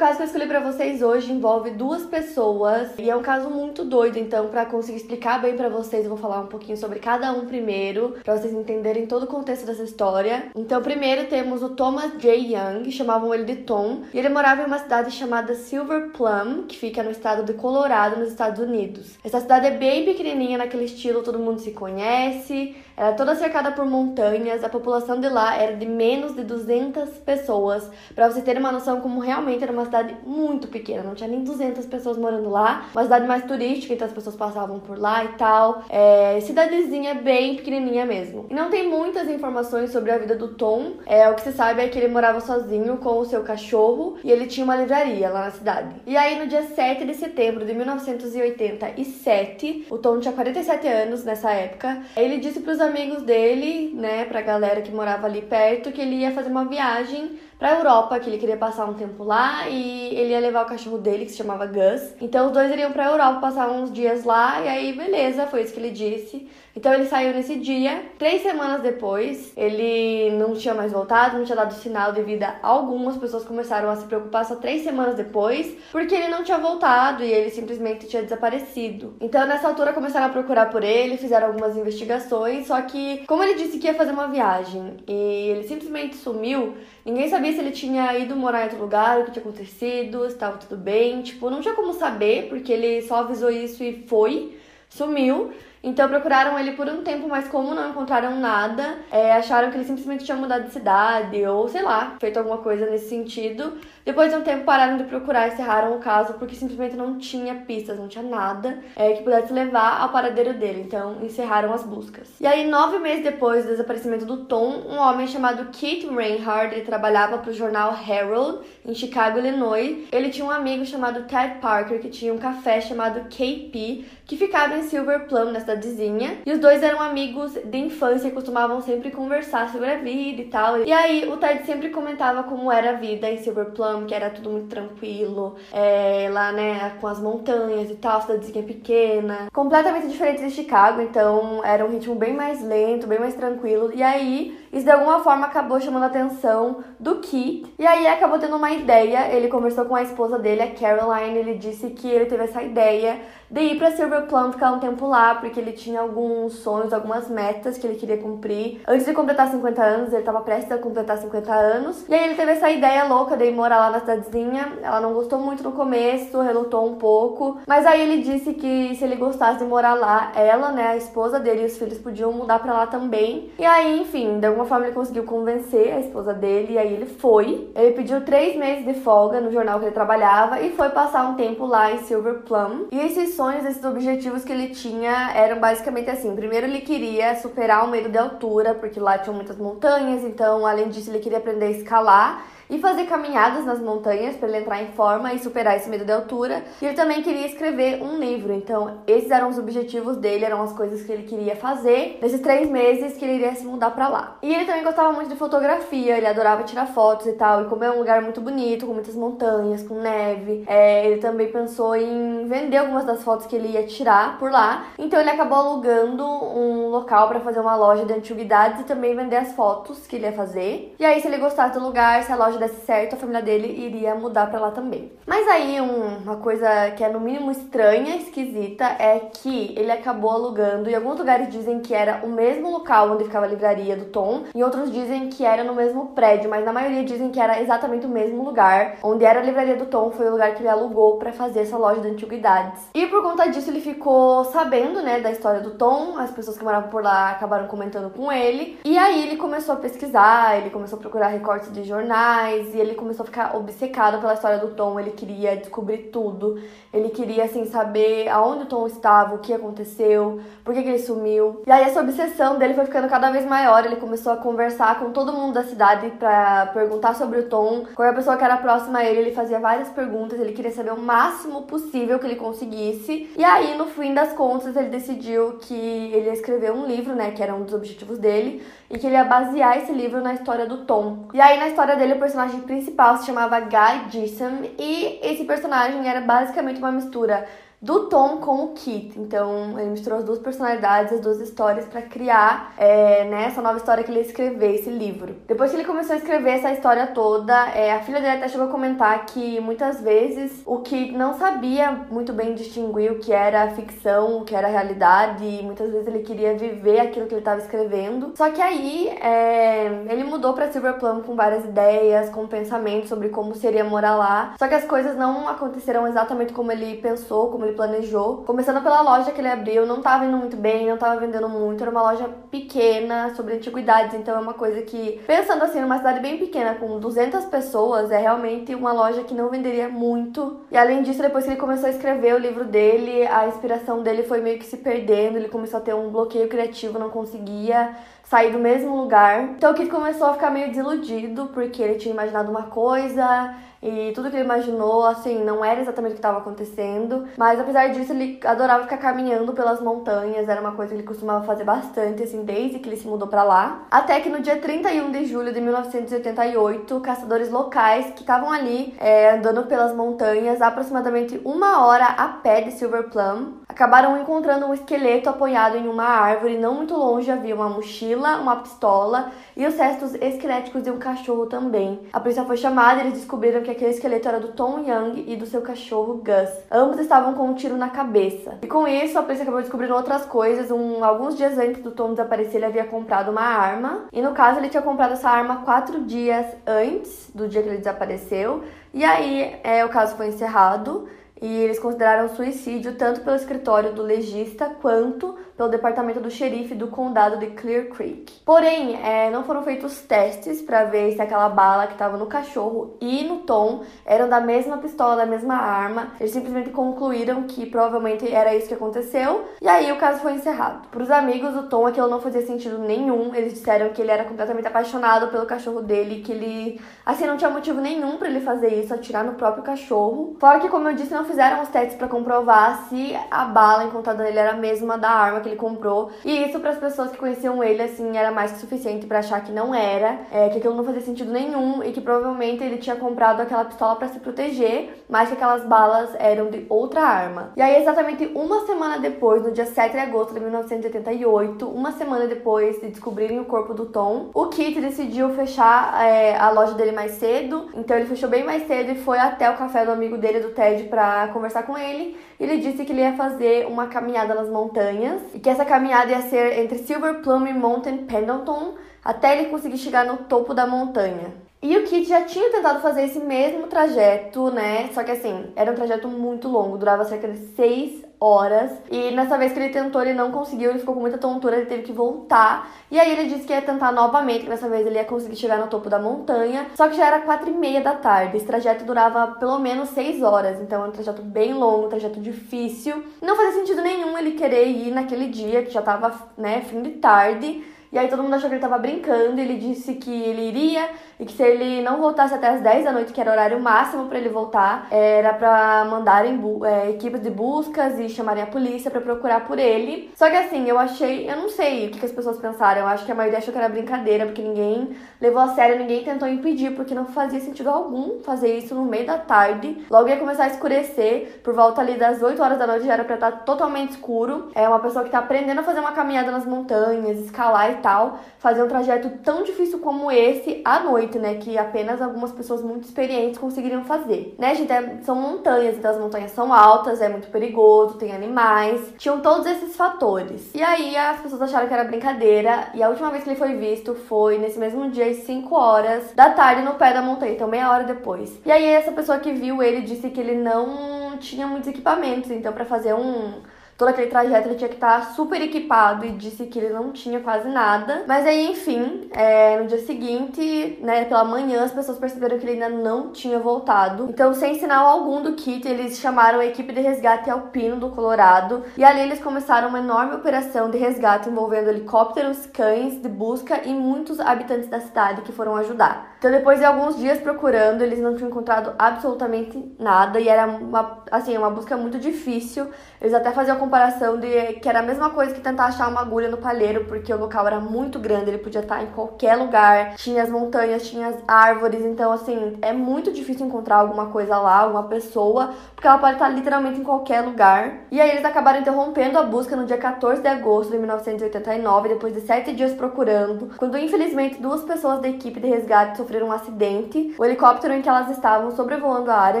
Caso que eu escolhi para vocês hoje envolve duas pessoas e é um caso muito doido, então para conseguir explicar bem para vocês, eu vou falar um pouquinho sobre cada um primeiro, para vocês entenderem todo o contexto dessa história. Então, primeiro temos o Thomas J. Young, chamavam ele de Tom, e ele morava em uma cidade chamada Silver Plum, que fica no estado de Colorado, nos Estados Unidos. Essa cidade é bem pequenininha, naquele estilo todo mundo se conhece, ela é toda cercada por montanhas, a população de lá era de menos de 200 pessoas, para vocês terem uma noção como realmente era uma cidade muito pequena, não tinha nem 200 pessoas morando lá. Uma cidade mais turística, então as pessoas passavam por lá e tal. É, cidadezinha bem pequenininha mesmo. E não tem muitas informações sobre a vida do Tom. É, o que se sabe é que ele morava sozinho com o seu cachorro e ele tinha uma livraria lá na cidade. E aí, no dia 7 de setembro de 1987, o Tom tinha 47 anos nessa época. Ele disse para os amigos dele, né, pra galera que morava ali perto, que ele ia fazer uma viagem pra Europa, que ele queria passar um tempo lá e ele ia levar o cachorro dele, que se chamava Gus. Então os dois iriam pra Europa passar uns dias lá e aí, beleza, foi isso que ele disse. Então ele saiu nesse dia. Três semanas depois, ele não tinha mais voltado, não tinha dado sinal de vida algum. As pessoas começaram a se preocupar só três semanas depois, porque ele não tinha voltado e ele simplesmente tinha desaparecido. Então nessa altura começaram a procurar por ele, fizeram algumas investigações. Só que, como ele disse que ia fazer uma viagem e ele simplesmente sumiu, ninguém sabia se ele tinha ido morar em outro lugar, o que tinha acontecido, se estava tudo bem. Tipo, não tinha como saber, porque ele só avisou isso e foi, sumiu. Então procuraram ele por um tempo, mas como não encontraram nada, é, acharam que ele simplesmente tinha mudado de cidade ou sei lá, feito alguma coisa nesse sentido. Depois de um tempo pararam de procurar e encerraram o caso porque simplesmente não tinha pistas, não tinha nada é, que pudesse levar ao paradeiro dele. Então encerraram as buscas. E aí, nove meses depois do desaparecimento do Tom, um homem chamado Keith Reinhardt, ele trabalhava para o jornal Herald em Chicago, Illinois. Ele tinha um amigo chamado Ted Parker que tinha um café chamado KP que ficava em Silver Plum, na cidadezinha. E os dois eram amigos de infância e costumavam sempre conversar sobre a vida e tal. E aí o Ted sempre comentava como era a vida em Silver Plum, que era tudo muito tranquilo, é, lá, né, com as montanhas e tal, cidadezinha pequena. Completamente diferente de Chicago, então era um ritmo bem mais lento, bem mais tranquilo. E aí isso de alguma forma acabou chamando a atenção do Keith. E aí acabou tendo uma ideia. Ele conversou com a esposa dele, a Caroline. Ele disse que ele teve essa ideia de ir para Silver Plum ficar um tempo lá, porque ele tinha alguns sonhos, algumas metas que ele queria cumprir. Antes de completar 50 anos, ele estava prestes a completar 50 anos. E aí ele teve essa ideia louca de ir morar lá na cidadezinha. Ela não gostou muito no começo, relutou um pouco. Mas aí ele disse que se ele gostasse de morar lá, ela, né, a esposa dele e os filhos podiam mudar para lá também. E aí, enfim, de alguma forma ele conseguiu convencer a esposa dele, e aí ele foi. Ele pediu três meses de folga no jornal que ele trabalhava e foi passar um tempo lá em Silver Plum. E esses sonhos, esses objetivos que ele tinha eram basicamente assim: primeiro, ele queria superar o medo de altura, porque lá tinham muitas montanhas, então, além disso, ele queria aprender a escalar e fazer caminhadas nas montanhas para ele entrar em forma e superar esse medo de altura. E ele também queria escrever um livro. Então, esses eram os objetivos dele, eram as coisas que ele queria fazer nesses três meses que ele iria se mudar para lá. E ele também gostava muito de fotografia, ele adorava tirar fotos e tal. E como é um lugar muito bonito, com muitas montanhas, com neve, é, ele também pensou em vender algumas das fotos que ele ia tirar por lá. Então, ele acabou alugando um local para fazer uma loja de antiguidades e também vender as fotos que ele ia fazer. E aí, se ele gostasse do lugar, se a loja desse certo, a família dele iria mudar para lá também. Mas aí um, uma coisa que é no mínimo estranha, esquisita, é que ele acabou alugando e alguns lugares dizem que era o mesmo local onde ficava a livraria do Tom, e outros dizem que era no mesmo prédio, mas na maioria dizem que era exatamente o mesmo lugar onde era a livraria do Tom, foi o lugar que ele alugou para fazer essa loja de antiguidades. E por conta disso ele ficou sabendo, né, da história do Tom, as pessoas que moravam por lá acabaram comentando com ele, e aí ele começou a pesquisar, ele começou a procurar recortes de jornais mais, e ele começou a ficar obcecado pela história do Tom, ele queria descobrir tudo, ele queria, assim, saber aonde o Tom estava, o que aconteceu, por que, que ele sumiu. E aí essa obsessão dele foi ficando cada vez maior, ele começou a conversar com todo mundo da cidade pra perguntar sobre o Tom. Qualquer pessoa que era próxima a ele, ele fazia várias perguntas, ele queria saber o máximo possível que ele conseguisse. E aí, no fim das contas, ele decidiu que ele ia escrever um livro, né, que era um dos objetivos dele, e que ele ia basear esse livro na história do Tom. E aí, na história dele, o personagem principal se chamava Guy Gissam, e esse personagem era basicamente uma mistura do Tom com o Kit. Então, ele misturou as duas personalidades, as duas histórias para criar é, né, essa nova história que ele escreveu, esse livro. Depois que ele começou a escrever essa história toda, é, a filha dele até chegou a comentar que muitas vezes o Kit não sabia muito bem distinguir o que era ficção, o que era realidade, e muitas vezes ele queria viver aquilo que ele estava escrevendo. Só que aí é, ele mudou para Silver Plum com várias ideias, com pensamentos sobre como seria morar lá. Só que as coisas não aconteceram exatamente como ele pensou, como ele planejou. Começando pela loja que ele abriu, não tava indo muito bem, não tava vendendo muito, era uma loja pequena, sobre antiguidades, então é uma coisa que, pensando assim, numa cidade bem pequena, com 200 pessoas, é realmente uma loja que não venderia muito. E além disso, depois que ele começou a escrever o livro dele, a inspiração dele foi meio que se perdendo, ele começou a ter um bloqueio criativo, não conseguia sair do mesmo lugar. Então o Kit começou a ficar meio desiludido, porque ele tinha imaginado uma coisa e tudo que ele imaginou, assim, não era exatamente o que estava acontecendo. Mas apesar disso, ele adorava ficar caminhando pelas montanhas, era uma coisa que ele costumava fazer bastante, assim, desde que ele se mudou para lá. Até que no dia 31 de julho de 1988, caçadores locais que estavam ali é, andando pelas montanhas, aproximadamente uma hora a pé de Silver Plum, acabaram encontrando um esqueleto apoiado em uma árvore. Não muito longe havia uma mochila, uma pistola e os restos esqueléticos de um cachorro também. A polícia foi chamada e eles descobriram que que aquele esqueleto era do Tom Young e do seu cachorro Gus. Ambos estavam com um tiro na cabeça. E com isso, a polícia acabou descobrindo outras coisas. Um, alguns dias antes do Tom desaparecer, ele havia comprado uma arma. E no caso, ele tinha comprado essa arma quatro dias antes do dia que ele desapareceu. E aí, é, o caso foi encerrado e eles consideraram suicídio tanto pelo escritório do legista quanto pelo departamento do xerife do condado de Clear Creek. Porém, é, não foram feitos testes para ver se aquela bala que estava no cachorro e no Tom eram da mesma pistola, da mesma arma. Eles simplesmente concluíram que provavelmente era isso que aconteceu e aí o caso foi encerrado. Para os amigos do Tom, aquilo não fazia sentido nenhum. Eles disseram que ele era completamente apaixonado pelo cachorro dele, que ele, assim, não tinha motivo nenhum para ele fazer isso, atirar no próprio cachorro. Fora que, como eu disse, não fizeram os testes para comprovar se a bala encontrada nele era a mesma da arma que ele comprou. E isso para as pessoas que conheciam ele, assim, era mais que suficiente para achar que não era, é, que aquilo não fazia sentido nenhum e que provavelmente ele tinha comprado aquela pistola para se proteger, mas que aquelas balas eram de outra arma. E aí, exatamente uma semana depois, no dia 7 de agosto de 1988, uma semana depois de descobrirem o corpo do Tom, o Kit decidiu fechar é, a loja dele mais cedo. Então ele fechou bem mais cedo e foi até o café do amigo dele, do Ted, para conversar com ele. Ele disse que ele ia fazer uma caminhada nas montanhas que essa caminhada ia ser entre Silver Plum e Mountain Pendleton até ele conseguir chegar no topo da montanha. E o Kit já tinha tentado fazer esse mesmo trajeto, né? Só que assim, era um trajeto muito longo, durava cerca de 6 horas. E nessa vez que ele tentou, ele não conseguiu, ele ficou com muita tontura, ele teve que voltar. E aí ele disse que ia tentar novamente, que dessa vez ele ia conseguir chegar no topo da montanha. Só que já era quatro e meia da tarde. Esse trajeto durava pelo menos 6 horas, então é um trajeto bem longo, um trajeto difícil. Não fazia sentido nenhum ele querer ir naquele dia, que já tava, né, fim de tarde. E aí todo mundo achou que ele tava brincando, ele disse que ele iria e que se ele não voltasse até as 10 da noite, que era o horário máximo para ele voltar, era para mandarem é, equipes de buscas e chamarem a polícia para procurar por ele. Só que assim, eu achei, eu não sei o que, que, as pessoas pensaram, eu acho que a maioria achou que era brincadeira, porque ninguém levou a sério, ninguém tentou impedir, porque não fazia sentido algum fazer isso no meio da tarde. Logo ia começar a escurecer, por volta ali das 8 horas da noite já era pra estar totalmente escuro. É uma pessoa que tá aprendendo a fazer uma caminhada nas montanhas, escalar e tal, fazer um trajeto tão difícil como esse à noite, né? Que apenas algumas pessoas muito experientes conseguiriam fazer. Né, gente? É, são montanhas, então as montanhas são altas, é muito perigoso, tem animais. Tinham todos esses fatores. E aí as pessoas acharam que era brincadeira. E a última vez que ele foi visto foi nesse mesmo dia, às 5 horas da tarde, no pé da montanha, então meia hora depois. E aí essa pessoa que viu ele disse que ele não tinha muitos equipamentos, então para fazer um todo aquele trajeto ele tinha que estar super equipado e disse que ele não tinha quase nada. Mas aí, enfim, é, no dia seguinte, né, pela manhã, as pessoas perceberam que ele ainda não tinha voltado. Então, sem sinal algum do kit, eles chamaram a equipe de resgate alpino do Colorado e ali eles começaram uma enorme operação de resgate envolvendo helicópteros, cães de busca e muitos habitantes da cidade que foram ajudar. Então, depois de alguns dias procurando, eles não tinham encontrado absolutamente nada e era uma, assim, uma busca muito difícil. Eles até faziam a comparação de que era a mesma coisa que tentar achar uma agulha no palheiro, porque o local era muito grande, ele podia estar em qualquer lugar, tinha as montanhas, tinha as árvores, então assim, é muito difícil encontrar alguma coisa lá, alguma pessoa, porque ela pode estar literalmente em qualquer lugar. E aí eles acabaram interrompendo a busca no dia 14 de agosto de 1989, depois de sete dias procurando, quando infelizmente duas pessoas da equipe de resgate sofreram um acidente. O helicóptero em que elas estavam sobrevoando a área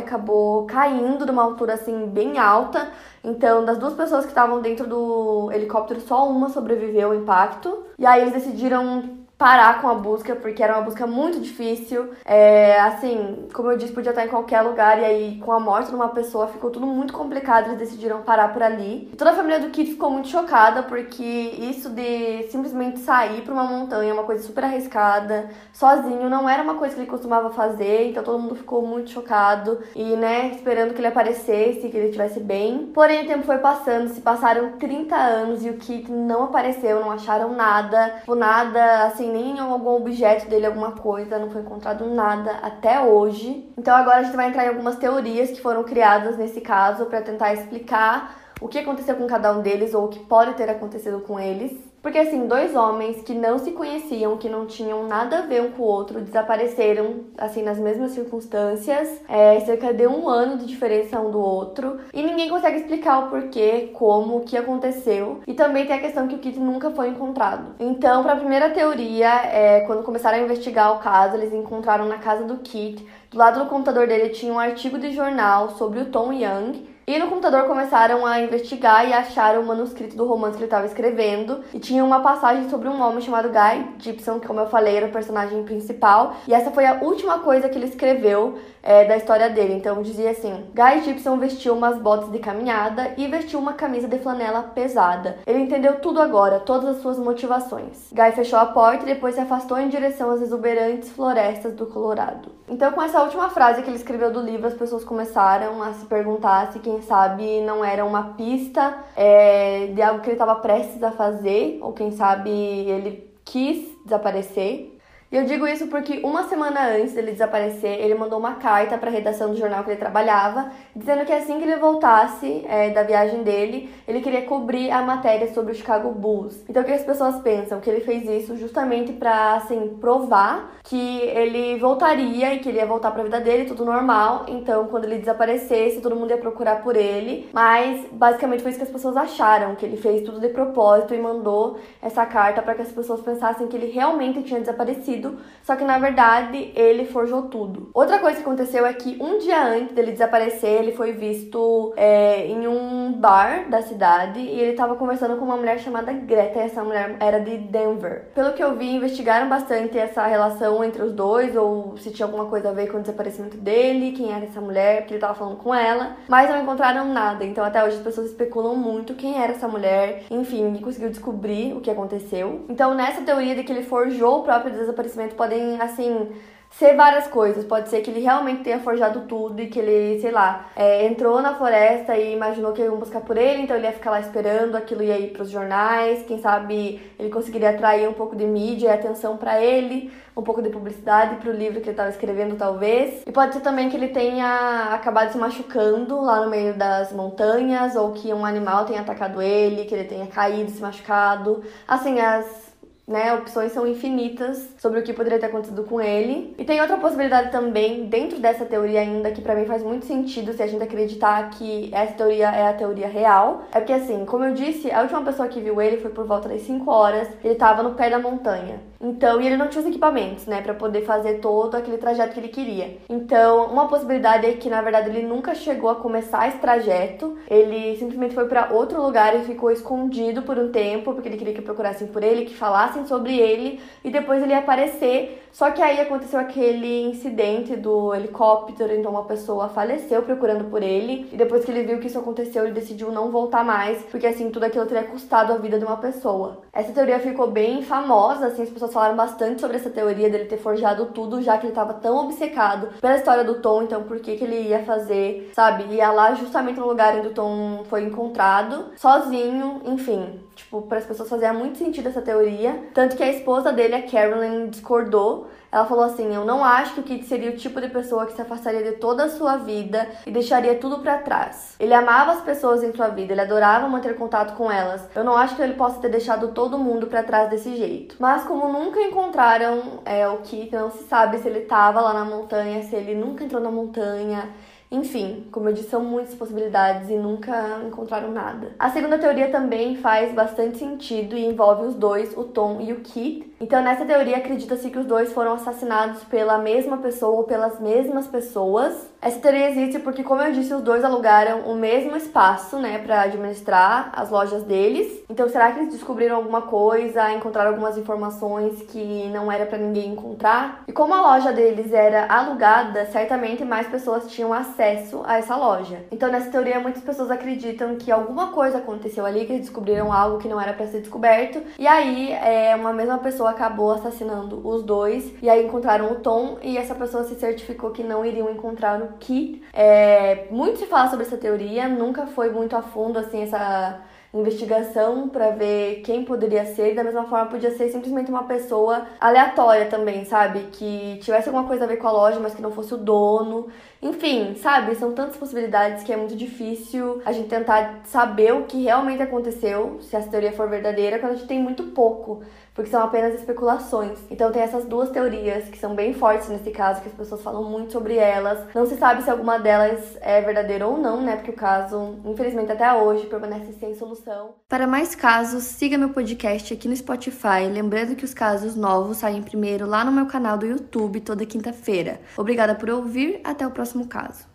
acabou caindo de uma altura assim bem alta. Então, das duas pessoas que estavam dentro do helicóptero, só uma sobreviveu ao impacto. E aí eles decidiram parar com a busca, porque era uma busca muito difícil. É, assim, como eu disse, podia estar em qualquer lugar, e aí com a morte de uma pessoa ficou tudo muito complicado, eles decidiram parar por ali. E toda a família do Kit ficou muito chocada, porque isso de simplesmente sair para uma montanha, uma coisa super arriscada, sozinho, não era uma coisa que ele costumava fazer, então todo mundo ficou muito chocado e, né, esperando que ele aparecesse, que ele estivesse bem. Porém, o tempo foi passando, se passaram 30 anos e o Kit não apareceu, não acharam nada, tipo, nada, assim, nem algum objeto dele, alguma coisa, não foi encontrado nada até hoje. Então agora a gente vai entrar em algumas teorias que foram criadas nesse caso para tentar explicar o que aconteceu com cada um deles ou o que pode ter acontecido com eles. Porque assim, dois homens que não se conheciam, que não tinham nada a ver um com o outro, desapareceram assim nas mesmas circunstâncias, é, cerca de um ano de diferença um do outro, e ninguém consegue explicar o porquê, como, o que aconteceu. E também tem a questão que o Kit nunca foi encontrado. Então, para a primeira teoria, é, quando começaram a investigar o caso, eles encontraram na casa do Kit, do lado do computador dele tinha um artigo de jornal sobre o Tom Young e no computador começaram a investigar e acharam o manuscrito do romance que ele estava escrevendo. E tinha uma passagem sobre um homem chamado Guy Gibson, que, como eu falei, era o personagem principal. E essa foi a última coisa que ele escreveu é, da história dele. Então dizia assim: Guy Gibson vestiu umas botas de caminhada e vestiu uma camisa de flanela pesada. Ele entendeu tudo agora, todas as suas motivações. Guy fechou a porta e depois se afastou em direção às exuberantes florestas do Colorado. Então, com essa última frase que ele escreveu do livro, as pessoas começaram a se perguntar se quem sabe não era uma pista é, de algo que ele estava prestes a fazer, ou quem sabe ele quis desaparecer. E eu digo isso porque uma semana antes dele desaparecer, ele mandou uma carta para a redação do jornal que ele trabalhava, dizendo que assim que ele voltasse é, da viagem dele, ele queria cobrir a matéria sobre o Chicago Bulls. Então, o que as pessoas pensam? Que ele fez isso justamente para, assim, provar que ele voltaria e que ele ia voltar para a vida dele, tudo normal. Então, quando ele desaparecesse, todo mundo ia procurar por ele. Mas, basicamente, foi isso que as pessoas acharam, que ele fez tudo de propósito e mandou essa carta para que as pessoas pensassem que ele realmente tinha desaparecido só que na verdade ele forjou tudo. Outra coisa que aconteceu é que um dia antes dele desaparecer, ele foi visto é, em um bar da cidade e ele estava conversando com uma mulher chamada Greta, e essa mulher era de Denver. Pelo que eu vi, investigaram bastante essa relação entre os dois, ou se tinha alguma coisa a ver com o desaparecimento dele, quem era essa mulher, porque ele estava falando com ela, mas não encontraram nada. Então até hoje as pessoas especulam muito quem era essa mulher, enfim, ninguém conseguiu descobrir o que aconteceu. Então nessa teoria de que ele forjou o próprio desaparecimento podem, assim, ser várias coisas. Pode ser que ele realmente tenha forjado tudo e que ele, sei lá, é, entrou na floresta e imaginou que iam buscar por ele, então ele ia ficar lá esperando, aquilo ia ir pros jornais. Quem sabe ele conseguiria atrair um pouco de mídia e atenção para ele, um pouco de publicidade pro livro que ele estava escrevendo, talvez. E pode ser também que ele tenha acabado se machucando lá no meio das montanhas, ou que um animal tenha atacado ele, que ele tenha caído, se machucado. Assim, as né? Opções são infinitas sobre o que poderia ter acontecido com ele. E tem outra possibilidade também, dentro dessa teoria ainda, que para mim faz muito sentido se a gente acreditar que essa teoria é a teoria real. É porque, assim, como eu disse, a última pessoa que viu ele foi por volta das 5 horas. Ele tava no pé da montanha. Então, e ele não tinha os equipamentos, né, para poder fazer todo aquele trajeto que ele queria. Então, uma possibilidade é que, na verdade, ele nunca chegou a começar esse trajeto. Ele simplesmente foi para outro lugar e ficou escondido por um tempo, porque ele queria que procurassem por ele, que falassem sobre ele, e depois ele aparecer Só que aí aconteceu aquele incidente do helicóptero, então uma pessoa faleceu procurando por ele. E depois que ele viu que isso aconteceu, ele decidiu não voltar mais, porque assim tudo aquilo teria custado a vida de uma pessoa. Essa teoria ficou bem famosa, assim, as pessoas falaram bastante sobre essa teoria dele ter forjado tudo, já que ele estava tão obcecado pela história do Tom, então por que que ele ia fazer, sabe? Ia lá justamente no lugar onde o Tom foi encontrado, sozinho, enfim. Tipo, para as pessoas fazia muito sentido essa teoria, tanto que a esposa dele, a Carolyn, discordou ela falou assim: Eu não acho que o Kit seria o tipo de pessoa que se afastaria de toda a sua vida e deixaria tudo para trás. Ele amava as pessoas em sua vida, ele adorava manter contato com elas. Eu não acho que ele possa ter deixado todo mundo para trás desse jeito. Mas como nunca encontraram é, o Kit, não se sabe se ele tava lá na montanha, se ele nunca entrou na montanha. Enfim, como eu disse, são muitas possibilidades e nunca encontraram nada. A segunda teoria também faz bastante sentido e envolve os dois, o Tom e o Keith. Então, nessa teoria, acredita-se que os dois foram assassinados pela mesma pessoa ou pelas mesmas pessoas. Essa teoria existe porque, como eu disse, os dois alugaram o mesmo espaço, né, para administrar as lojas deles. Então, será que eles descobriram alguma coisa, encontraram algumas informações que não era para ninguém encontrar? E como a loja deles era alugada, certamente mais pessoas tinham acesso a essa loja. Então, nessa teoria, muitas pessoas acreditam que alguma coisa aconteceu ali, que eles descobriram algo que não era para ser descoberto. E aí, é, uma mesma pessoa acabou assassinando os dois. E aí encontraram o Tom e essa pessoa se certificou que não iriam encontrar o Kit. É, muito se fala sobre essa teoria, nunca foi muito a fundo assim essa investigação para ver quem poderia ser. Da mesma forma, podia ser simplesmente uma pessoa aleatória também, sabe? Que tivesse alguma coisa a ver com a loja, mas que não fosse o dono. Enfim, sabe? São tantas possibilidades que é muito difícil a gente tentar saber o que realmente aconteceu, se essa teoria for verdadeira, quando a gente tem muito pouco porque são apenas especulações. Então tem essas duas teorias que são bem fortes nesse caso, que as pessoas falam muito sobre elas. Não se sabe se alguma delas é verdadeira ou não, né? Porque o caso, infelizmente até hoje, permanece sem solução. Para mais casos, siga meu podcast aqui no Spotify, lembrando que os casos novos saem primeiro lá no meu canal do YouTube toda quinta-feira. Obrigada por ouvir, até o próximo caso.